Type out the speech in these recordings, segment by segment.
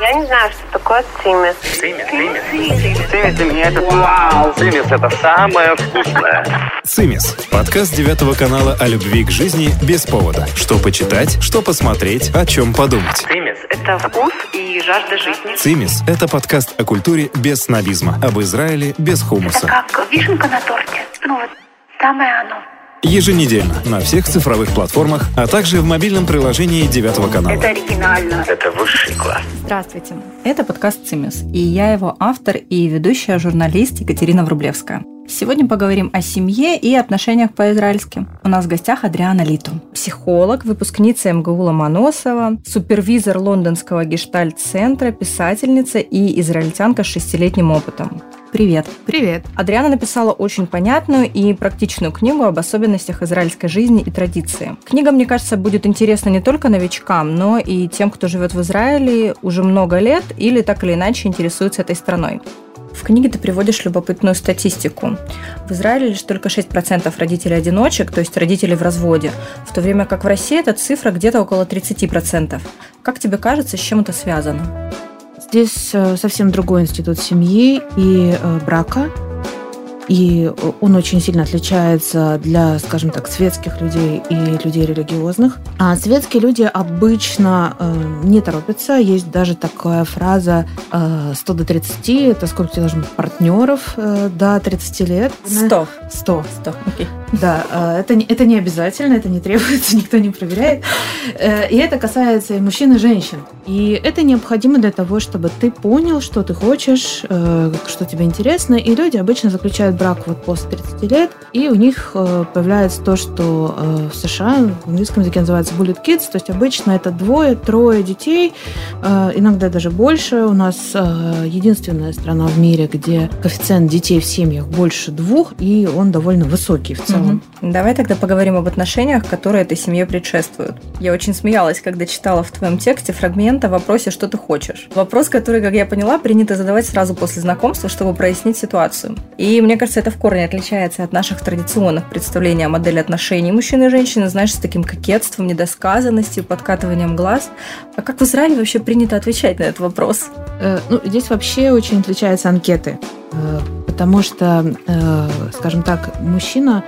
Я не знаю, что такое цимис. Цимис, цимис. Цимис для меня это вау. Цимис это самое вкусное. «Цимис» – подкаст девятого канала о любви к жизни без повода. Что почитать, что посмотреть, о чем подумать. Цимис Это вкус и жажда жизни. «Цимис» – это подкаст о культуре без снобизма, об Израиле без хумуса. Как вишенка на торте. Ну вот, самое оно. Еженедельно на всех цифровых платформах, а также в мобильном приложении девятого канала. оригинально. это высший класс. Здравствуйте. Это подкаст «Цимис», и я его автор и ведущая журналист Екатерина Врублевская. Сегодня поговорим о семье и отношениях по-израильски. У нас в гостях Адриана Литу, психолог, выпускница МГУ Ломоносова, супервизор лондонского гештальт-центра, писательница и израильтянка с шестилетним опытом. Привет. Привет. Адриана написала очень понятную и практичную книгу об особенностях израильской жизни и традиции. Книга, мне кажется, будет интересна не только новичкам, но и тем, кто живет в Израиле уже много лет или так или иначе интересуется этой страной. В книге ты приводишь любопытную статистику. В Израиле лишь только 6% родителей-одиночек, то есть родителей в разводе, в то время как в России эта цифра где-то около 30%. Как тебе кажется, с чем это связано? Здесь э, совсем другой институт семьи и э, брака. И э, он очень сильно отличается для, скажем так, светских людей и людей религиозных. А светские люди обычно э, не торопятся. Есть даже такая фраза э, 100 до 30. Это сколько тебе должно быть партнеров э, до 30 лет? 100. 100. 100, окей. Да, э, это, это не обязательно, это не требуется, никто не проверяет. Э, И это касается и мужчин, и женщин. И это необходимо для того, чтобы ты понял, что ты хочешь, э, что тебе интересно. И люди обычно заключают брак вот после 30 лет, и у них появляется то, что в США в английском языке называется bullet kids, то есть обычно это двое, трое детей, иногда даже больше. У нас единственная страна в мире, где коэффициент детей в семьях больше двух, и он довольно высокий в целом. Мгм. Давай тогда поговорим об отношениях, которые этой семье предшествуют. Я очень смеялась, когда читала в твоем тексте фрагмент о вопросе «Что ты хочешь?». Вопрос, который, как я поняла, принято задавать сразу после знакомства, чтобы прояснить ситуацию. И мне кажется, это в корне отличается от наших традиционных представлений о модели отношений мужчины и женщины, знаешь, с таким кокетством, недосказанностью, подкатыванием глаз. А как в Израиле вообще принято отвечать на этот вопрос? Э, Ну, здесь вообще очень отличаются анкеты, Э, потому что, э, скажем так, мужчина,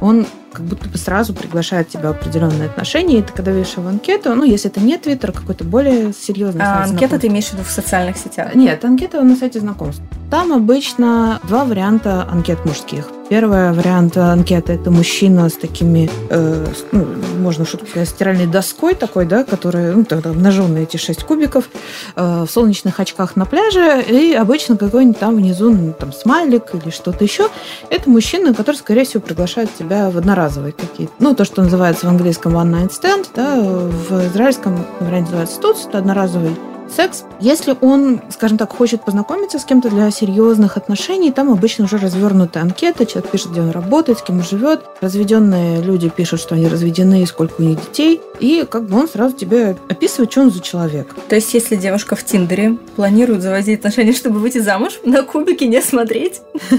он как будто бы сразу приглашает тебя в определенные отношения, и ты когда видишь его анкету, ну, если это не Твиттер, какой-то более серьезный А сайт анкета ты имеешь в виду в социальных сетях? Нет, анкета на сайте знакомств. Там обычно два варианта анкет мужских. Первый вариант анкеты это мужчина с такими, э, с- ну, можно шутку сказать, стиральной доской такой, да, которая, ну, тогда обнаженные эти шесть кубиков, э, в солнечных очках на пляже, и обычно какой-нибудь там внизу, ну, там, смайлик или что-то еще. Это мужчина, который, скорее всего, приглашает тебя в одноразовые какие-то, ну, то, что называется в английском one night stand, да, в израильском варианте называется тут, это одноразовый секс. Если он, скажем так, хочет познакомиться с кем-то для серьезных отношений, там обычно уже развернутая анкета, человек пишет, где он работает, с кем он живет. Разведенные люди пишут, что они разведены и сколько у них детей. И как бы он сразу тебе описывает, что он за человек. То есть, если девушка в Тиндере планирует заводить отношения, чтобы выйти замуж, на кубики не смотреть?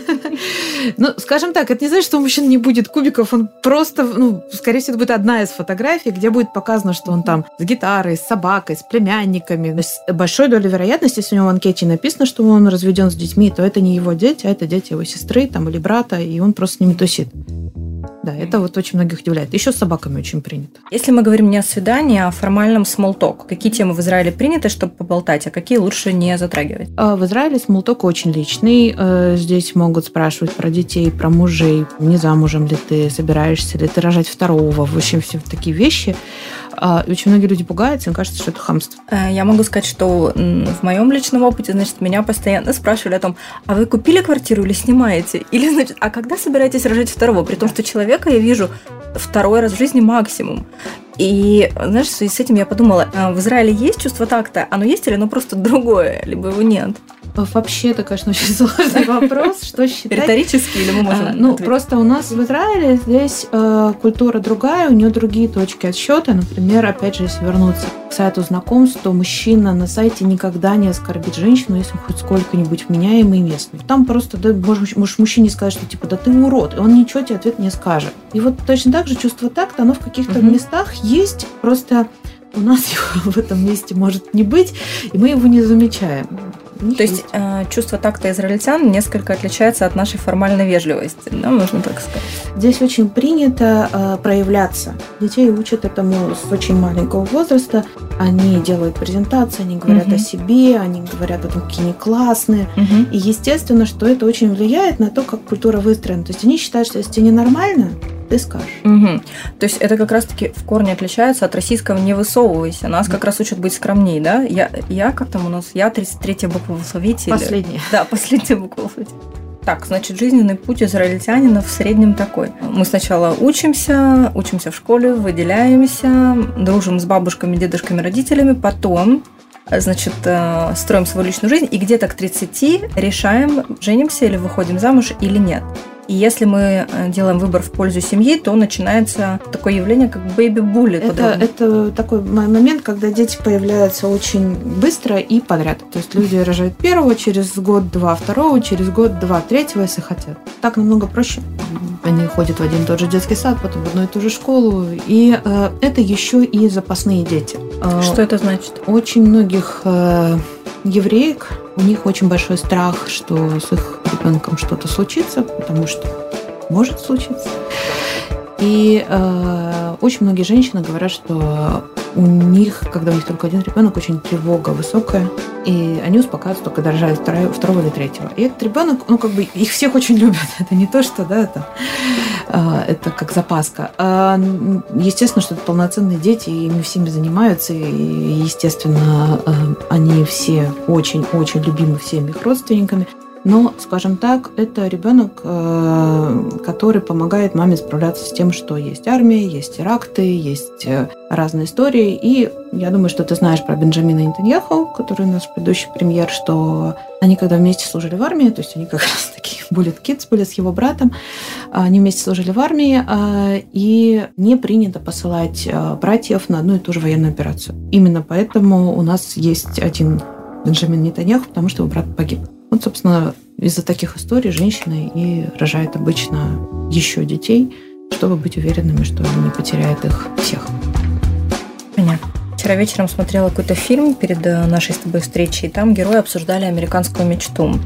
Ну, скажем так, это не значит, что у мужчин не будет кубиков, он просто, ну, скорее всего, это будет одна из фотографий, где будет показано, что он там с гитарой, с собакой, с племянниками. То большой долей вероятности, если у него в анкете написано, что он разведен с детьми, то это не его дети, а это дети его сестры там, или брата, и он просто с ними тусит. Да, это вот очень многих удивляет. Еще с собаками очень принято. Если мы говорим не о свидании, а о формальном смолток, какие темы в Израиле приняты, чтобы поболтать, а какие лучше не затрагивать? А В Израиле смолток очень личный. Э, Здесь могут спрашивать про детей, про мужей, не замужем ли ты, собираешься ли ты рожать второго. В общем, все такие вещи. А, Очень многие люди пугаются, им кажется, что это хамство. Э, Я могу сказать, что в моем личном опыте, значит, меня постоянно спрашивали о том, а вы купили квартиру или снимаете? Или, значит, а когда собираетесь рожать второго? При том, что человека я вижу второй раз в жизни максимум. И, знаешь, в связи с этим я подумала, а в Израиле есть чувство такта? Оно есть или оно просто другое, либо его нет? Вообще, это, конечно, очень сложный вопрос. Что считать? Риторически или мы можем А, Ну, ответить? просто у нас в Израиле здесь э, культура другая, у нее другие точки отсчета. Например, опять же, если вернуться сайту знакомств, то мужчина на сайте никогда не оскорбит женщину, если он хоть сколько-нибудь вменяемый и местный. Там просто да, можешь, можешь мужчине сказать, что типа, да ты урод, и он ничего тебе ответ не скажет. И вот точно так же чувство такта, оно в каких-то Мгм. местах есть, просто у нас его в этом месте может не быть, и мы его не замечаем. То есть э, чувство такта израильтян несколько отличается от нашей формальной вежливости, да, можно так сказать. Здесь очень принято э, проявляться. Детей учат этому с очень маленького возраста. Они делают презентации, они говорят Мгм. о себе, они говорят о том, какие они классные. Мгм. И естественно, что это очень влияет на то, как культура выстроена. То есть они считают, что если тебе ненормально, ты скажешь. Мгм. То есть это как раз-таки в корне отличается от российского «не высовывайся». Нас как раз учат быть скромней, да? Я, я как там у нас? Я 33 буква в алфавите. или- Последнее. Да, последняя буква в алфавите. Так, значит, жизненный путь израильтянина в среднем такой. Мы сначала учимся, учимся в школе, выделяемся, дружим с бабушками, дедушками, родителями, потом значит, э, строим свою личную жизнь, и где-то к 30 решаем, женимся или выходим замуж или нет. И если мы э, делаем выбор в пользу семьи, то начинается такое явление, как бэйби-булли. Это, это такой момент, когда дети появляются очень быстро и подряд. То есть люди рожают первого, через год-два второго, через год-два третьего, если хотят. Так намного проще. Они ходят в один и тот же детский сад, потом в одну и ту же школу. И э, это еще и запасные дети. Э, Что это значит? очень многих э, евреек, у них очень большой страх, что с их ребенком что-то случится, потому что может случиться. И э, очень многие женщины говорят, что у них, когда у них только один ребенок, очень тревога высокая, и они успокаиваются только рожают второго, второго или третьего. И этот ребенок, ну как бы их всех очень любят. Это не то, что, да, это, это как запаска. А, естественно, что это полноценные дети, и ими всеми занимаются, и, естественно, э, они все очень-очень любимы всеми их родственниками. Но, скажем так, это ребенок, э, который помогает маме справляться с тем, что есть армия, есть теракты, есть э, разные истории. И я думаю, что ты знаешь про Бенджамина Нетаньяху, который наш предыдущий премьер, что они когда вместе служили в армии, то есть они как раз такие Bullet Kids были с его братом, они вместе служили в армии, э, и не принято посылать братьев на одну и ту же военную операцию. Именно поэтому у нас есть один Бенджамин Нетаньяху, потому что его брат погиб. Вот, собственно, из-за таких историй женщины и рожают обычно еще детей, чтобы быть уверенными, что они не потеряют их всех. Понятно. Вчера вечером смотрела какой-то фильм перед э, нашей с тобой встречей, и там герои обсуждали американскую мечту.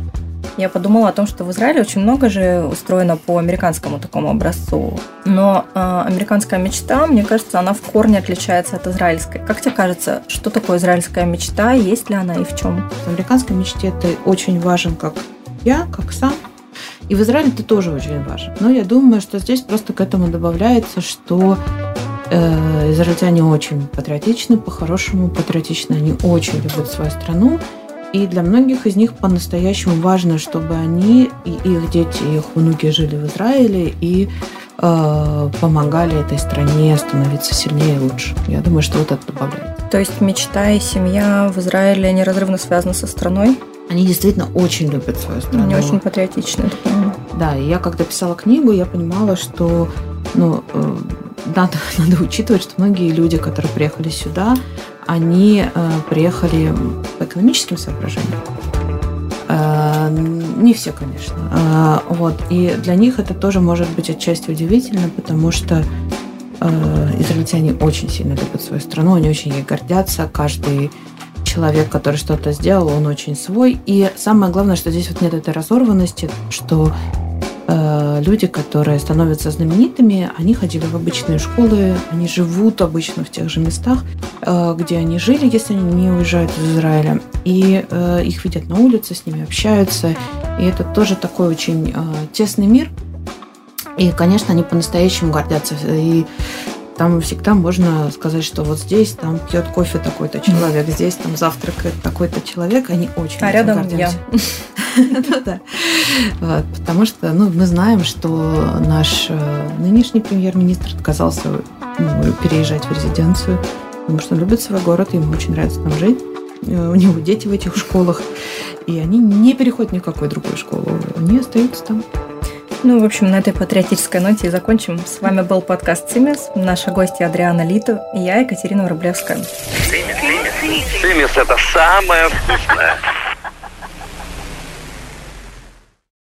Я подумала о том, что в Израиле очень много же устроено по американскому такому образцу. Но э, американская мечта, мне кажется, она в корне отличается от израильской. Как тебе кажется, что такое израильская мечта, есть ли она и в чем? В американской мечте ты очень важен как я, как сам. И в Израиле ты тоже очень важен. Но я думаю, что здесь просто к этому добавляется, что э, израильтяне очень патриотичны, по-хорошему патриотичны, они очень любят свою страну. И для многих из них по-настоящему важно, чтобы они и их дети, и их внуки жили в Израиле и э, помогали этой стране становиться сильнее и лучше. Я думаю, что вот это добавляет. То есть мечта и семья в Израиле неразрывно связаны со страной? Они действительно очень любят свою страну. Они очень патриотичны, это. Да, и я когда писала книгу, я понимала, что ну, э, надо, надо учитывать, что многие люди, которые приехали сюда, они э, приехали экономическим соображениям. Э, не все, конечно. Э, вот. И для них это тоже может быть отчасти удивительно, потому что э, израильтяне очень сильно любят свою страну, они очень ей гордятся. Каждый человек, который что-то сделал, он очень свой. И самое главное, что здесь вот нет этой разорванности, что люди, которые становятся знаменитыми, они ходили в обычные школы, они живут обычно в тех же местах, э, где они жили, если они не уезжают из Израиля. И э, их видят на улице, с ними общаются. И это тоже такой очень э, тесный мир. И, конечно, они по-настоящему гордятся. И там всегда можно сказать, что вот здесь там пьет кофе такой-то человек, здесь там завтракает такой-то человек, они очень А рядом. Ну-да. Вот, Потому что ну, мы знаем, что наш э, нынешний премьер-министр отказался ну, переезжать в резиденцию, потому что он любит свой город, ему очень нравится там жить. Э, У него дети в этих школах, и они не переходят ни в какую другую школу, они остаются там. Ну, в общем, на этой патриотической ноте и закончим. С вами был подкаст «Цимис». Наша гостья Адриана Литу и я, Екатерина цимис. Цимис – это самое вкусное.